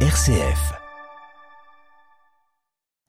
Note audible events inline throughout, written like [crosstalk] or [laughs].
RCF.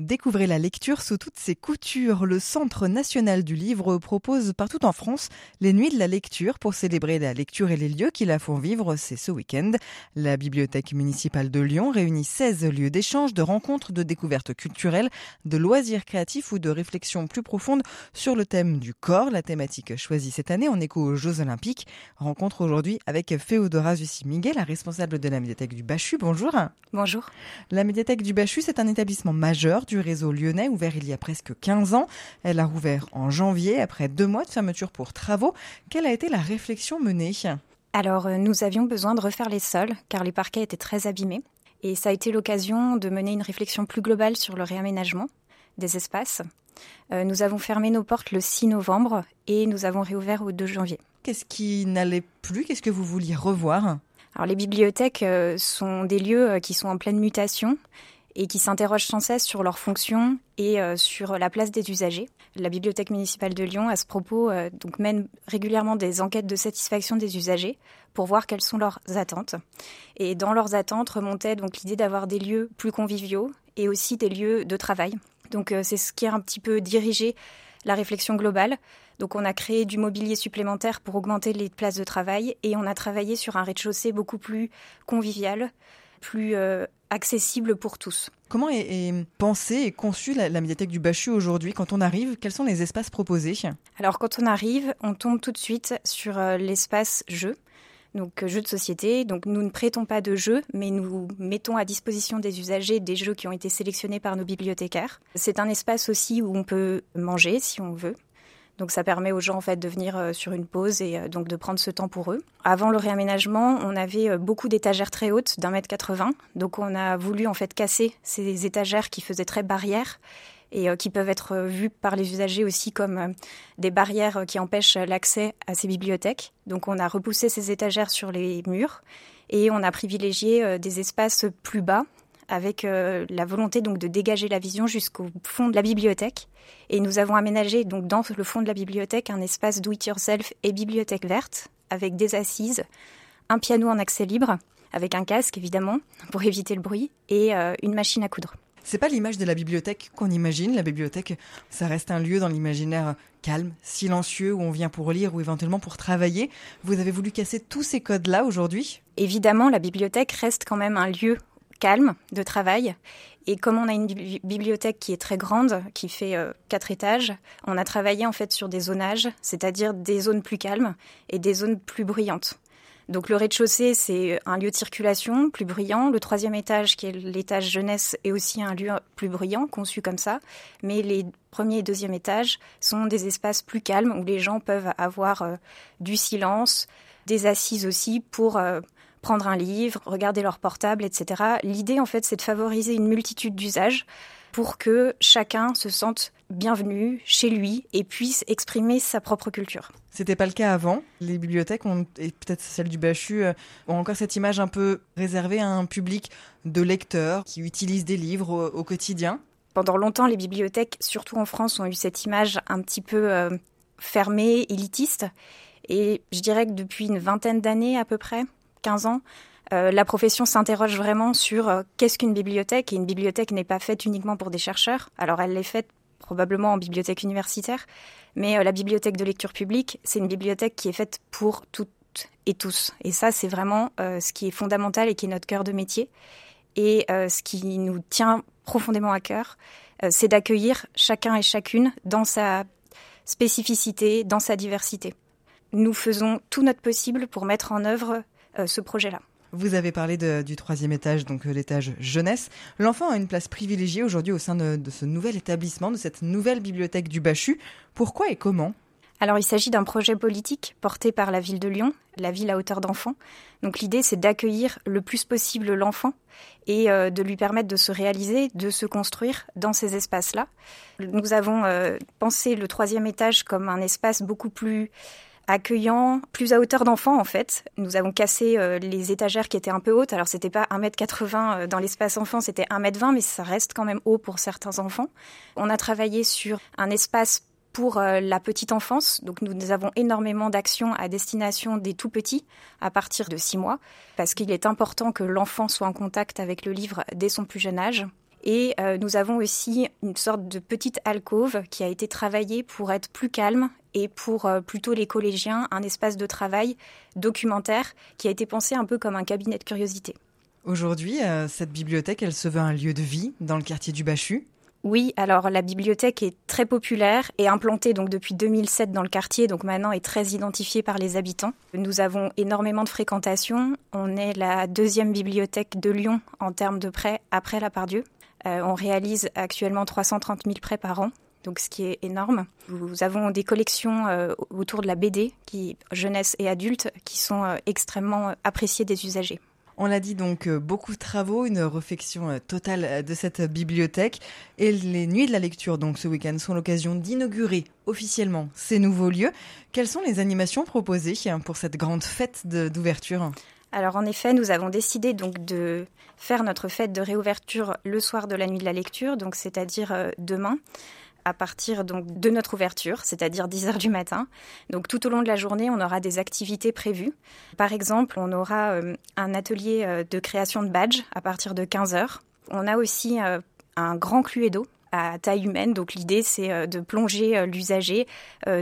Découvrez la lecture sous toutes ses coutures. Le Centre national du livre propose partout en France les nuits de la lecture pour célébrer la lecture et les lieux qui la font vivre. C'est ce week-end. La bibliothèque municipale de Lyon réunit 16 lieux d'échange, de rencontres, de découvertes culturelles, de loisirs créatifs ou de réflexions plus profondes sur le thème du corps. La thématique choisie cette année en écho aux Jeux Olympiques. Rencontre aujourd'hui avec Féodora Zussi-Miguel, la responsable de la médiathèque du Bachu. Bonjour. Bonjour. La médiathèque du Bachu, c'est un établissement majeur du réseau lyonnais, ouvert il y a presque 15 ans. Elle a rouvert en janvier, après deux mois de fermeture pour travaux. Quelle a été la réflexion menée? Alors, euh, nous avions besoin de refaire les sols, car les parquets étaient très abîmés. Et ça a été l'occasion de mener une réflexion plus globale sur le réaménagement des espaces. Euh, nous avons fermé nos portes le 6 novembre et nous avons réouvert au 2 janvier. Qu'est-ce qui n'allait plus? Qu'est-ce que vous vouliez revoir? Alors les bibliothèques euh, sont des lieux qui sont en pleine mutation et qui s'interrogent sans cesse sur leurs fonctions et euh, sur la place des usagers. La Bibliothèque municipale de Lyon, à ce propos, euh, donc mène régulièrement des enquêtes de satisfaction des usagers pour voir quelles sont leurs attentes. Et dans leurs attentes remontait donc l'idée d'avoir des lieux plus conviviaux et aussi des lieux de travail. Donc euh, c'est ce qui a un petit peu dirigé la réflexion globale. Donc on a créé du mobilier supplémentaire pour augmenter les places de travail et on a travaillé sur un rez-de-chaussée beaucoup plus convivial, plus accessible pour tous. Comment est, pensée et conçue la, médiathèque du Bachu aujourd'hui Quand on arrive, quels sont les espaces proposés? Alors quand on arrive, on tombe tout de suite sur euh, l'espace jeu. Donc euh, jeux de société. Donc nous ne prêtons pas de jeux, mais nous mettons à disposition des usagers des jeux qui ont été sélectionnés par nos bibliothécaires. C'est un espace aussi où on peut manger si on veut. Donc ça permet aux gens en fait de venir euh, sur une pause et euh, donc de prendre ce temps pour eux. Avant le réaménagement, on avait euh, beaucoup d'étagères très hautes d'un mètre 80. Donc on a voulu en fait casser ces étagères qui faisaient très barrières et qui peuvent être vues par les usagers aussi comme des barrières qui empêchent l'accès à ces bibliothèques. Donc on a repoussé ces étagères sur les murs et on a privilégié des espaces plus bas avec euh, la volonté donc de dégager la vision jusqu'au fond de la bibliothèque. Et nous avons aménagé donc dans le fond de la bibliothèque un espace do it yourself et bibliothèque verte avec des assises, un piano en accès libre avec un casque évidemment pour éviter le bruit et euh, une machine à coudre. C'est pas l'image de la bibliothèque qu'on imagine. La bibliothèque, ça reste un lieu dans l'imaginaire calme, silencieux, où on vient pour lire ou éventuellement pour travailler. Vous avez voulu casser tous ces codes-là aujourd'hui? Évidemment, la bibliothèque reste quand même un lieu calme de travail. Et comme on a une bibliothèque qui est très grande, qui fait euh, quatre étages, on a travaillé en fait sur des zonages, c'est-à-dire des zones plus calmes et des zones plus bruyantes. Donc le rez-de-chaussée, c'est un lieu de circulation plus bruyant. Le troisième étage, qui est l'étage jeunesse, est aussi un lieu plus bruyant, conçu comme ça. Mais les premiers et deuxième étages sont des espaces plus calmes où les gens peuvent avoir euh, du silence, des assises aussi pour euh, prendre un livre, regarder leur portable, etc. L'idée, en fait, c'est de favoriser une multitude d'usages pour que chacun se sente bienvenu chez lui et puisse exprimer sa propre culture. C'était pas le cas avant. Les bibliothèques ont, et peut-être celle du Bachu euh, ont encore cette image un peu réservée à un public de lecteurs qui utilisent des livres au, quotidien. Pendant longtemps, les bibliothèques, surtout en France, ont eu cette image un petit peu euh, fermée, élitiste. Et je dirais que depuis une vingtaine d'années à peu près, 15 ans, euh, la profession s'interroge vraiment sur euh, qu'est-ce qu'une bibliothèque? Et une bibliothèque n'est pas faite uniquement pour des chercheurs. Alors elle l'est faite probablement en bibliothèque universitaire, mais euh, la bibliothèque de lecture publique, c'est une bibliothèque qui est faite pour toutes et tous. Et ça, c'est vraiment ce qui est fondamental et qui est notre cœur de métier. Et ce qui nous tient profondément à cœur, c'est d'accueillir chacun et chacune dans sa spécificité, dans sa diversité. Nous faisons tout notre possible pour mettre en œuvre ce projet-là. Vous avez parlé du troisième étage, donc euh, l'étage jeunesse. L'enfant a une place privilégiée aujourd'hui au sein de, ce nouvel établissement, de cette nouvelle bibliothèque du Bachu. Pourquoi et comment? Alors il s'agit d'un projet politique porté par la ville de Lyon, la ville à hauteur d'enfant. Donc l'idée c'est d'accueillir le plus possible l'enfant et euh, de lui permettre de se réaliser, de se construire dans ces espaces-là. Nous avons pensé le troisième étage comme un espace beaucoup plus accueillant, plus à hauteur d'enfants en fait. Nous avons cassé euh, les étagères qui étaient un peu hautes. Alors c'était pas 1m80 euh, dans l'espace enfant, c'était 1m20, mais ça reste quand même haut pour certains enfants. On a travaillé sur un espace pour euh, la petite enfance. Donc nous avons énormément d'actions à destination des tout petits à partir de six mois, parce qu'il est important que l'enfant soit en contact avec le livre dès son plus jeune âge. Et nous avons aussi une sorte de petite alcôve qui a été travaillée pour être plus calme et pour euh, plutôt les collégiens, un espace de travail documentaire qui a été pensé un peu comme un cabinet de curiosité. Aujourd'hui, cette bibliothèque, elle se veut un lieu de vie dans le quartier du Bachu? Oui, alors la bibliothèque est très populaire et implantée donc depuis 2007 dans le quartier, donc maintenant est très identifiée par les habitants. Nous avons énormément de fréquentation. On est la deuxième bibliothèque de Lyon en termes de prêts après la Pardieu. Euh, on réalise actuellement 330 000 prêts par an, donc ce qui est énorme. Nous avons des collections euh, autour de la BD, qui jeunesse et adultes, qui sont euh, extrêmement appréciées des usagers. On l'a dit donc, euh, beaucoup de travaux, une réflexion euh, totale euh, de cette bibliothèque. Et les nuits de la lecture, donc ce week-end, sont l'occasion d'inaugurer officiellement ces nouveaux lieux. Quelles sont les animations proposées pour cette grande fête d'ouverture? Alors en effet, nous avons décidé donc de faire notre fête de réouverture le soir de la nuit de la lecture, donc c'est-à-dire demain à partir donc de notre ouverture, c'est-à-dire 10 heures du matin. Donc tout au long de la journée, on aura des activités prévues. Par exemple, on aura euh, un atelier euh, de création de badges à partir de 15 heures. On a aussi euh, un grand cluedo à taille humaine. Donc l'idée, c'est de plonger l'usager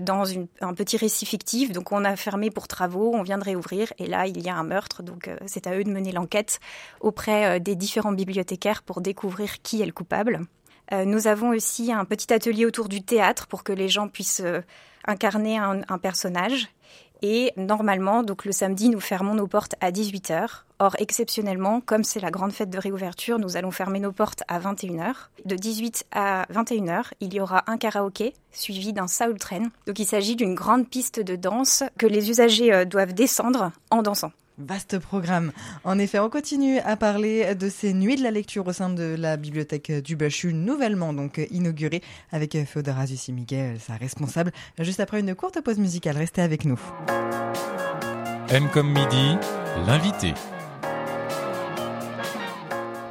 dans un petit récit fictif. Donc on a fermé pour travaux, on vient de réouvrir et là, il y a un meurtre. Donc c'est à eux de mener l'enquête auprès des différents bibliothécaires pour découvrir qui est le coupable. Euh, nous avons aussi un petit atelier autour du théâtre pour que les gens puissent euh, incarner un, personnage. Et normalement, donc le samedi, nous fermons nos portes à 18h. Or, exceptionnellement, comme c'est la grande fête de réouverture, nous allons fermer nos portes à 21h. De 18 à 21h, il y aura un karaoké suivi d'un soul train. Donc il s'agit d'une grande piste de danse que les usagers euh, doivent descendre en dansant. Vaste programme. En effet, on continue à parler de ces nuits de la lecture au sein de la bibliothèque du Bachu, nouvellement donc inaugurée avec Féodora Zussi-Miguel, sa responsable, juste après une courte pause musicale. Restez avec nous. M comme midi, l'invité.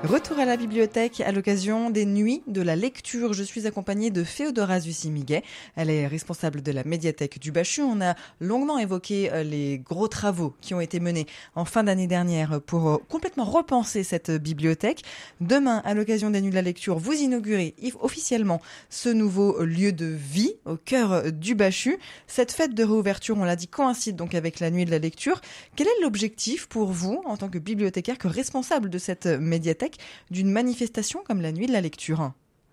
Retour à la bibliothèque à l'occasion des nuits de la lecture. Je suis accompagnée de Féodora Zussi-Miguet. Elle est responsable de la médiathèque du Bachu. On a longuement évoqué euh, les gros travaux qui ont été menés en fin d'année dernière pour euh, complètement repenser cette bibliothèque. Demain, à l'occasion des nuits de la lecture, vous inaugurez officiellement ce nouveau lieu de vie au cœur du Bachu. Cette fête de réouverture, on l'a dit, coïncide donc avec la nuit de la lecture. Quel est l'objectif pour vous, en tant que bibliothécaire, que responsable de cette médiathèque? D'une manifestation comme la Nuit de la lecture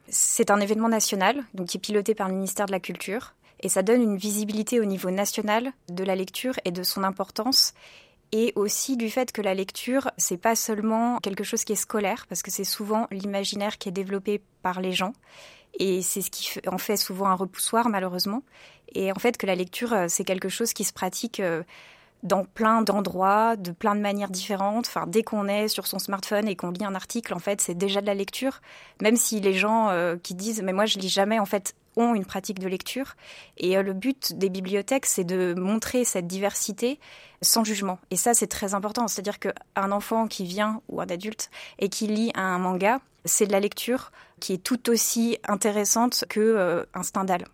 C'est un événement national, donc qui est piloté par le ministère de la Culture, et ça donne une visibilité au niveau national de la lecture et de son importance et aussi du fait que la lecture, c'est pas seulement quelque chose qui est scolaire, parce que c'est souvent l'imaginaire qui est développé par les gens, et c'est ce qui en fait souvent un repoussoir malheureusement. Et en fait que la lecture, euh, c'est quelque chose qui se pratique euh, dans plein d'endroits, de plein de manières différentes. Enfin, dès qu'on est sur son smartphone et qu'on lit un article, en fait, c'est déjà de la lecture. Même si les gens euh, qui disent mais moi je lis jamais, en fait, ont une pratique de lecture. Et euh, le but des bibliothèques, c'est de montrer cette diversité sans jugement. Et ça, c'est très important. C'est-à-dire qu'un enfant qui vient ou un adulte et qui lit un manga, c'est de la lecture qui est tout aussi intéressante que euh, Stendhal.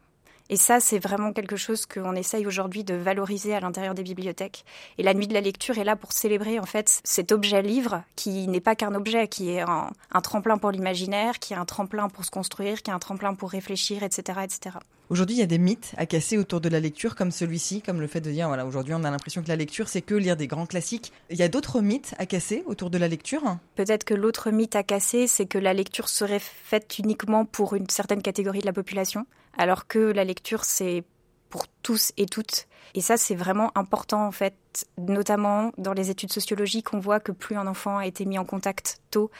Et ça, c'est vraiment quelque chose qu'on essaye aujourd'hui de valoriser à l'intérieur des bibliothèques. Et la nuit de la lecture est là pour célébrer en fait cet objet livre qui n'est pas qu'un objet, qui est un, tremplin pour l'imaginaire, qui est un tremplin pour se construire, qui est un tremplin pour réfléchir, etc., etc. Aujourd'hui, il y a des mythes à casser autour de la lecture, comme celui-ci, comme le fait de dire, voilà, aujourd'hui, on a l'impression que la lecture, c'est que lire des grands classiques. Il y a d'autres mythes à casser autour de la lecture? Peut-être que l'autre mythe à casser, c'est que la lecture serait faite uniquement pour une certaine catégorie de la population alors que la lecture, c'est pour tous et toutes. Et ça, c'est vraiment important, en fait, notamment dans les études sociologiques, on voit que plus un enfant a été mis en contact tôt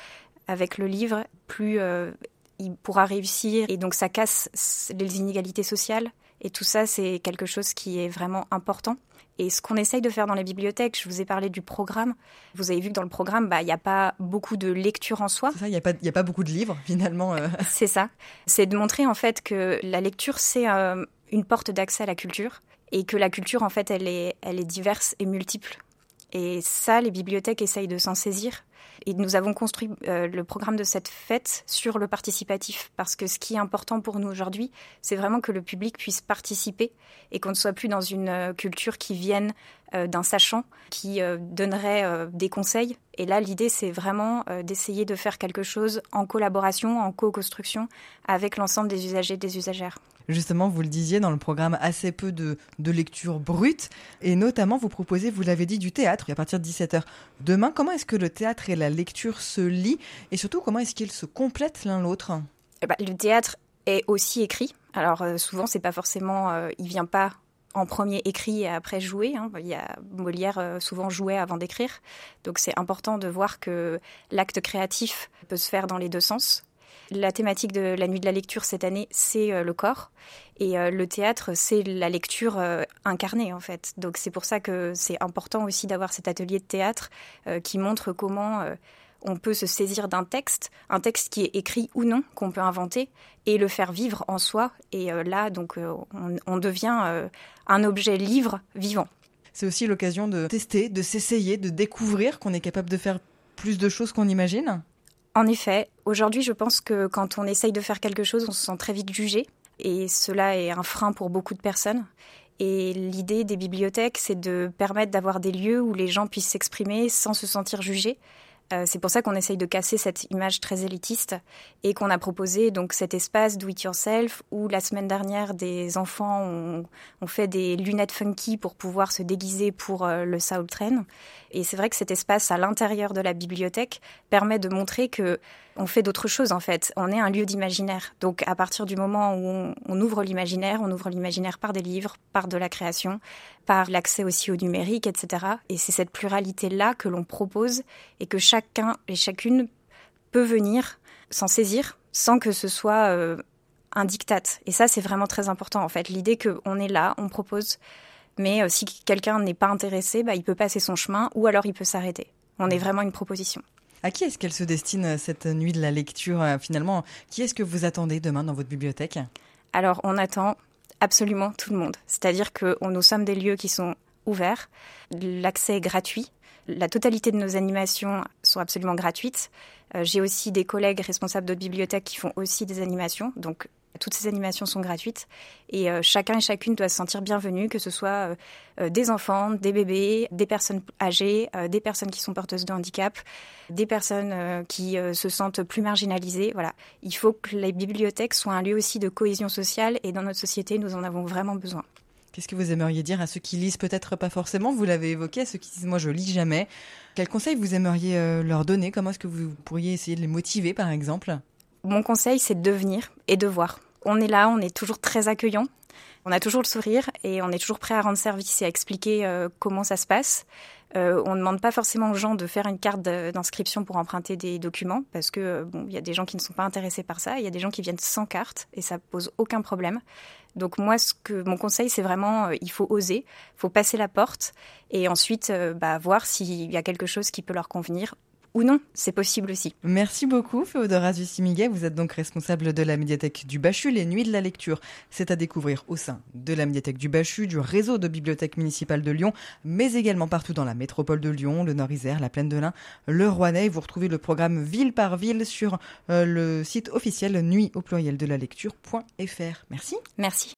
avec le livre, plus euh, il pourra réussir. Et donc, ça casse les inégalités sociales. Et tout ça, c'est quelque chose qui est vraiment important. Et ce qu'on essaye de faire dans les bibliothèques, je vous ai parlé du programme. Vous avez vu que dans le programme, bah, il n'y a pas beaucoup de lecture en soi. C'est ça, il n'y a, pas, a pas beaucoup de livres [laughs] finalement. Euh. [laughs] C'est ça. C'est de montrer en fait que la lecture, c'est euh, une porte d'accès à la culture et que la culture, en fait, elle est, elle est diverse et multiple. Et ça, les bibliothèques essayent de s'en saisir. Et nous avons construit euh, le programme de cette fête sur le participatif, parce que ce qui est important pour nous aujourd'hui, c'est vraiment que le public puisse participer et qu'on ne soit plus dans une euh, culture qui vienne euh, d'un sachant, qui donnerait des conseils. Et là, l'idée, c'est vraiment d'essayer de faire quelque chose en collaboration, en co-construction avec l'ensemble des usagers et des usagères. Justement, vous le disiez dans le programme, assez peu de, de lecture brute. Et notamment, vous proposez, vous l'avez dit, du théâtre à partir de 17h. Demain, comment est-ce que le théâtre et la lecture se lient Et surtout, comment est-ce qu'ils se complètent l'un l'autre? Eh ben, Le théâtre est aussi écrit. Alors euh, souvent, c'est pas forcément, euh, il vient pas en premier écrit et après joué. Hein. Il y a Molière euh, souvent jouait avant d'écrire, donc c'est important de voir que l'acte créatif peut se faire dans les deux sens. La thématique de la nuit de la lecture cette année, c'est euh, le corps. Et euh, le théâtre, c'est la lecture euh, incarnée, en fait. Donc c'est pour ça que c'est important aussi d'avoir cet atelier de théâtre qui montre comment on peut se saisir d'un texte, un texte qui est écrit ou non, qu'on peut inventer, et le faire vivre en soi. Et là, donc, on, devient un objet livre vivant. C'est aussi l'occasion de tester, de s'essayer, de découvrir qu'on est capable de faire plus de choses qu'on imagine en effet, aujourd'hui, je pense que quand on essaye de faire quelque chose, on se sent très vite jugé. Et cela est un frein pour beaucoup de personnes. Et l'idée des bibliothèques, c'est de permettre d'avoir des lieux où les gens puissent s'exprimer sans se sentir jugés. Euh, c'est pour ça qu'on essaye de casser cette image très élitiste et qu'on a proposé donc cet espace do it yourself où la semaine dernière des enfants ont, fait des lunettes funky pour pouvoir se déguiser pour euh, le Soul Train. Et c'est vrai que cet espace à l'intérieur de la bibliothèque permet de montrer que on fait d'autres choses en fait. On est un lieu d'imaginaire. Donc à partir du moment où on, ouvre l'imaginaire, on ouvre l'imaginaire par des livres, par de la création, par l'accès aussi au numérique, etc. Et c'est cette pluralité-là que l'on propose et que chacun et chacune peut venir s'en saisir sans que ce soit euh, un diktat. Et ça, c'est vraiment très important en fait. L'idée qu'on est là, on propose, mais euh, si quelqu'un n'est pas intéressé, bah, il peut passer son chemin ou alors il peut s'arrêter. On est vraiment une proposition. À qui est-ce qu'elle se destine euh, cette nuit de la lecture finalement? Qui est-ce que vous attendez demain dans votre bibliothèque? Alors on attend absolument tout le monde. C'est-à-dire que nous sommes des lieux qui sont ouverts, l'accès est gratuit, la totalité de nos animations sont absolument gratuites. Euh, j'ai aussi des collègues responsables d'autres bibliothèques qui font aussi des animations, donc toutes ces animations sont gratuites et euh, chacun et chacune doit se sentir bienvenu, que ce soit euh, des enfants, des bébés, des personnes âgées, des personnes qui sont porteuses de handicap, des personnes qui se sentent plus marginalisées. Voilà, il faut que les bibliothèques soient un lieu aussi de cohésion sociale et dans notre société, nous en avons vraiment besoin. Qu'est-ce que vous aimeriez dire à ceux qui lisent peut-être pas forcément? Vous l'avez évoqué, à ceux qui disent moi je lis jamais. Quels conseils vous aimeriez leur donner? Comment est-ce que vous pourriez essayer de les motiver par exemple? Mon conseil, c'est de venir et de voir. On est là, on est toujours très accueillant. On a toujours le sourire et on est toujours prêt à rendre service et à expliquer euh, comment ça se passe. Euh, on ne demande pas forcément aux gens de faire une carte d'inscription pour emprunter des documents parce que euh, bon, il y a des gens qui ne sont pas intéressés par ça. Il y a des gens qui viennent sans carte et ça pose aucun problème. Donc moi, ce que mon conseil, c'est vraiment, il faut oser, faut passer la porte et ensuite bah, voir s'il y a quelque chose qui peut leur convenir ou non, c'est possible aussi. Merci beaucoup, Féodora Zussimiguet. Vous êtes donc responsable de la médiathèque du Bachu. Les Nuits de la Lecture, c'est à découvrir au sein de la médiathèque du Bachu, du réseau de bibliothèques municipales de Lyon, mais également partout dans la métropole de Lyon, le Nord-Isère, la Plaine de l'Ain, le Rouennais. Vous retrouvez le programme ville par ville sur euh, le site officiel nuit au pluriel de la lecture.fr. Merci. Merci.